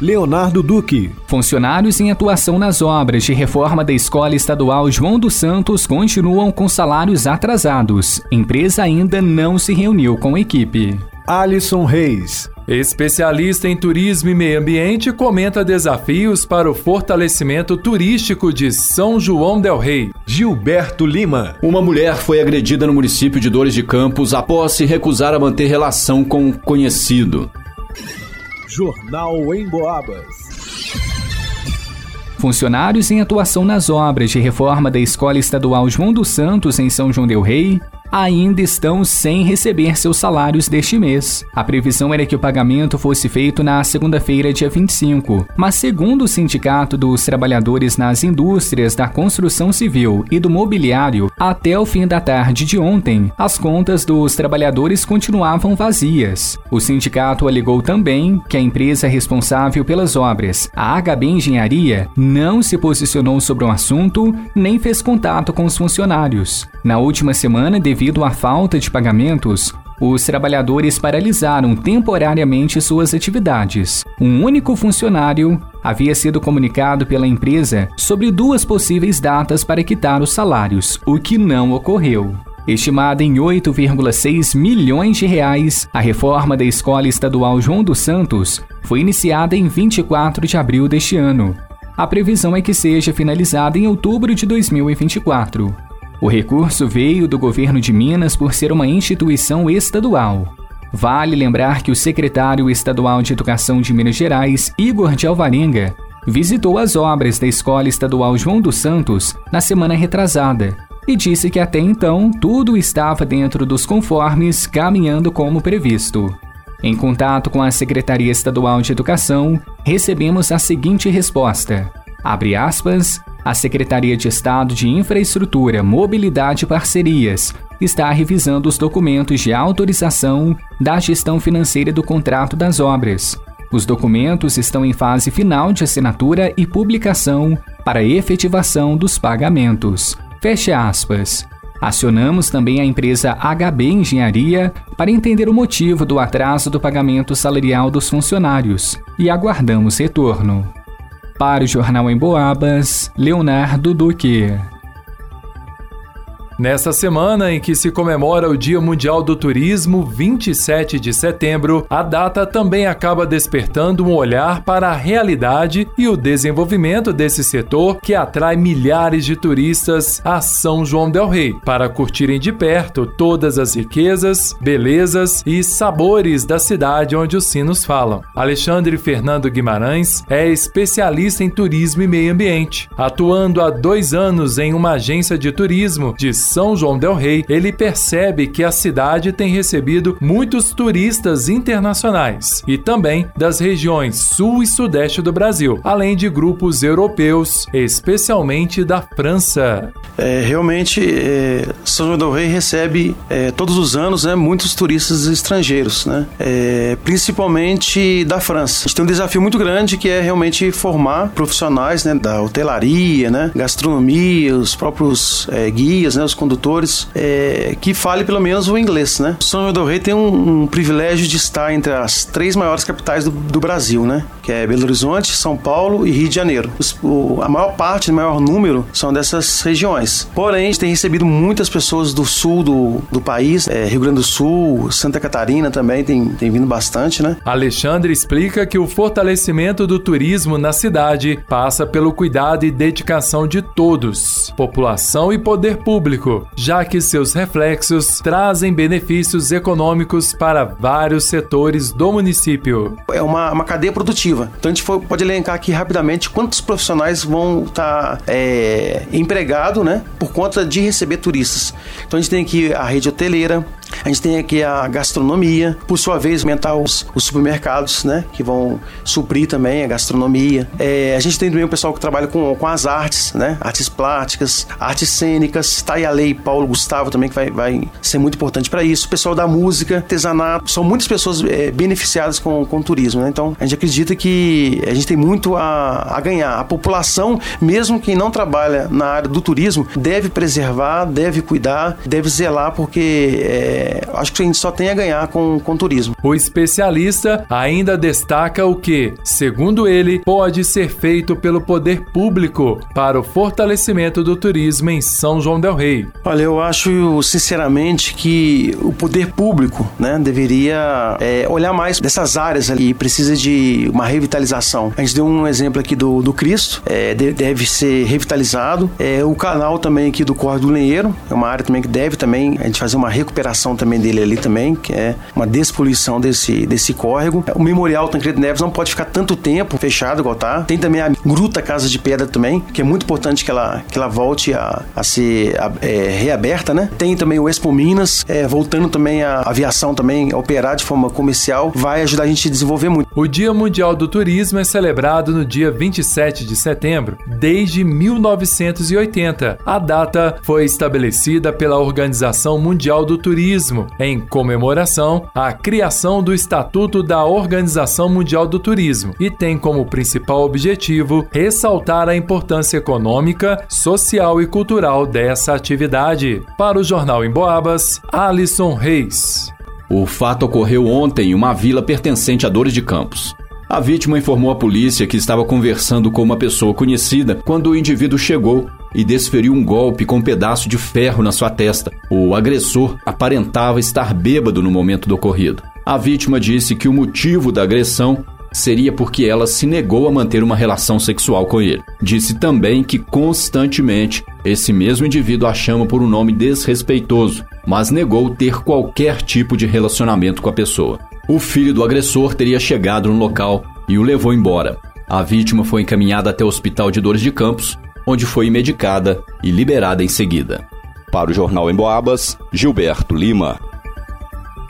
Leonardo Duque. Funcionários em atuação nas obras de reforma da Escola Estadual João dos Santos continuam com salários atrasados. Empresa ainda não se reuniu com a equipe. Alisson Reis. Especialista em turismo e meio ambiente comenta desafios para o fortalecimento turístico de São João del Rei. Gilberto Lima. Uma mulher foi agredida no município de Dores de Campos após se recusar a manter relação com um conhecido. Jornal em Boabas. Funcionários em atuação nas obras de reforma da Escola Estadual João dos Santos em São João del Rei ainda estão sem receber seus salários deste mês. A previsão era que o pagamento fosse feito na segunda-feira, dia 25, mas segundo o Sindicato dos Trabalhadores nas Indústrias da Construção Civil e do Mobiliário, até o fim da tarde de ontem, as contas dos trabalhadores continuavam vazias. O sindicato alegou também que a empresa responsável pelas obras, a HB Engenharia, não se posicionou sobre o assunto nem fez contato com os funcionários. Na última semana, devido devido à falta de pagamentos, os trabalhadores paralisaram temporariamente suas atividades. Um único funcionário havia sido comunicado pela empresa sobre duas possíveis datas para quitar os salários, o que não ocorreu. Estimada em 8,6 milhões de reais, a reforma da Escola Estadual João dos Santos foi iniciada em 24 de abril deste ano. A previsão é que seja finalizada em outubro de 2024. O recurso veio do governo de Minas por ser uma instituição estadual. Vale lembrar que o secretário estadual de Educação de Minas Gerais, Igor de Alvarenga, visitou as obras da Escola Estadual João dos Santos na semana retrasada e disse que até então tudo estava dentro dos conformes, caminhando como previsto. Em contato com a Secretaria Estadual de Educação, recebemos a seguinte resposta: abre aspas, a Secretaria de Estado de Infraestrutura, Mobilidade e Parcerias está revisando os documentos de autorização da gestão financeira do contrato das obras. Os documentos estão em fase final de assinatura e publicação para efetivação dos pagamentos. Feche aspas. Acionamos também a empresa HB Engenharia para entender o motivo do atraso do pagamento salarial dos funcionários e aguardamos retorno. Para o Jornal em Boabas, Leonardo Duque. Nesta semana em que se comemora o Dia Mundial do Turismo, 27 de setembro, a data também acaba despertando um olhar para a realidade e o desenvolvimento desse setor que atrai milhares de turistas a São João del Rei para curtirem de perto todas as riquezas, belezas e sabores da cidade onde os sinos falam. Alexandre Fernando Guimarães é especialista em turismo e meio ambiente, atuando há dois anos em uma agência de turismo de são João del Rei, ele percebe que a cidade tem recebido muitos turistas internacionais e também das regiões sul e sudeste do Brasil, além de grupos europeus, especialmente da França. É, realmente, é, São João del Rei recebe é, todos os anos né, muitos turistas estrangeiros, né, é, principalmente da França. A gente tem um desafio muito grande que é realmente formar profissionais né, da hotelaria, né, gastronomia, os próprios é, guias, né, os condutores, é, que fale pelo menos o inglês, né? São João Rei tem um, um, privilégio de estar entre as três maiores capitais do, do, Brasil, né? Que é Belo Horizonte, São Paulo e Rio de Janeiro. Os, o, a maior parte, o maior número são dessas regiões. Porém, a gente tem recebido muitas pessoas do sul do, do país, é, Rio Grande do Sul, Santa Catarina também tem, tem vindo bastante, né? Alexandre explica que o fortalecimento do turismo na cidade passa pelo cuidado e dedicação de todos, população e poder público já que seus reflexos trazem benefícios econômicos para vários setores do município. É uma, uma cadeia produtiva. Então a gente pode elencar aqui rapidamente quantos profissionais vão estar tá, é, empregados né, por conta de receber turistas. Então a gente tem aqui a rede hoteleira, A gente tem aqui a gastronomia, por sua vez, aumentar os, os supermercados, né? Que vão suprir também a gastronomia. É, a gente tem também o pessoal que trabalha com, com as artes, né? Artes plásticas, artes cênicas. Tá aí a lei Paulo Gustavo também, que vai, vai ser muito importante para isso. O pessoal da música, artesanato, são muitas pessoas é, beneficiadas com, com o turismo, né? Então, a gente acredita que a gente tem muito a, a ganhar. A população, mesmo quem não trabalha na área do turismo, deve preservar, deve cuidar, deve zelar, porque é, acho que a gente só tem a ganhar com, com o turismo. O especialista ainda destaca o que, segundo ele, pode ser feito pelo poder público para o fortalecimento do turismo em São João del Rei. Olha, eu acho sinceramente que o poder público né, deveria é, olhar mais dessas áreas ali, precisa de uma revitalização. A gente deu um exemplo aqui do, do Cristo, é, deve ser revitalizado. É, o canal também aqui do Corre do Lenheiro, é uma área também que deve também a gente fazer uma recuperação também dele ali também, que é uma despoluição desse, desse córrego. O Memorial Tancredo Neves não pode ficar tanto tempo fechado igual tá. Tem também a Gruta Casa de Pedra também, que é muito importante que ela, que ela volte a, a ser a, é, reaberta, né? Tem também o Expo Minas, é, voltando também a aviação também a operar de forma comercial, vai ajudar a gente a desenvolver muito. O Dia Mundial do Turismo é celebrado no dia 27 de setembro, desde 1980. A data foi estabelecida pela Organização Mundial do Turismo, em comemoração à criação do Estatuto da Organização Mundial do Turismo, e tem como principal objetivo ressaltar a importância econômica, social e cultural dessa atividade. Para o Jornal em Boabas, Alisson Reis. O fato ocorreu ontem em uma vila pertencente a Dores de Campos. A vítima informou à polícia que estava conversando com uma pessoa conhecida quando o indivíduo chegou e desferiu um golpe com um pedaço de ferro na sua testa. O agressor aparentava estar bêbado no momento do ocorrido. A vítima disse que o motivo da agressão seria porque ela se negou a manter uma relação sexual com ele. Disse também que constantemente esse mesmo indivíduo a chama por um nome desrespeitoso, mas negou ter qualquer tipo de relacionamento com a pessoa. O filho do agressor teria chegado no local e o levou embora. A vítima foi encaminhada até o Hospital de Dores de Campos, onde foi medicada e liberada em seguida. Para o Jornal em Boabas, Gilberto Lima.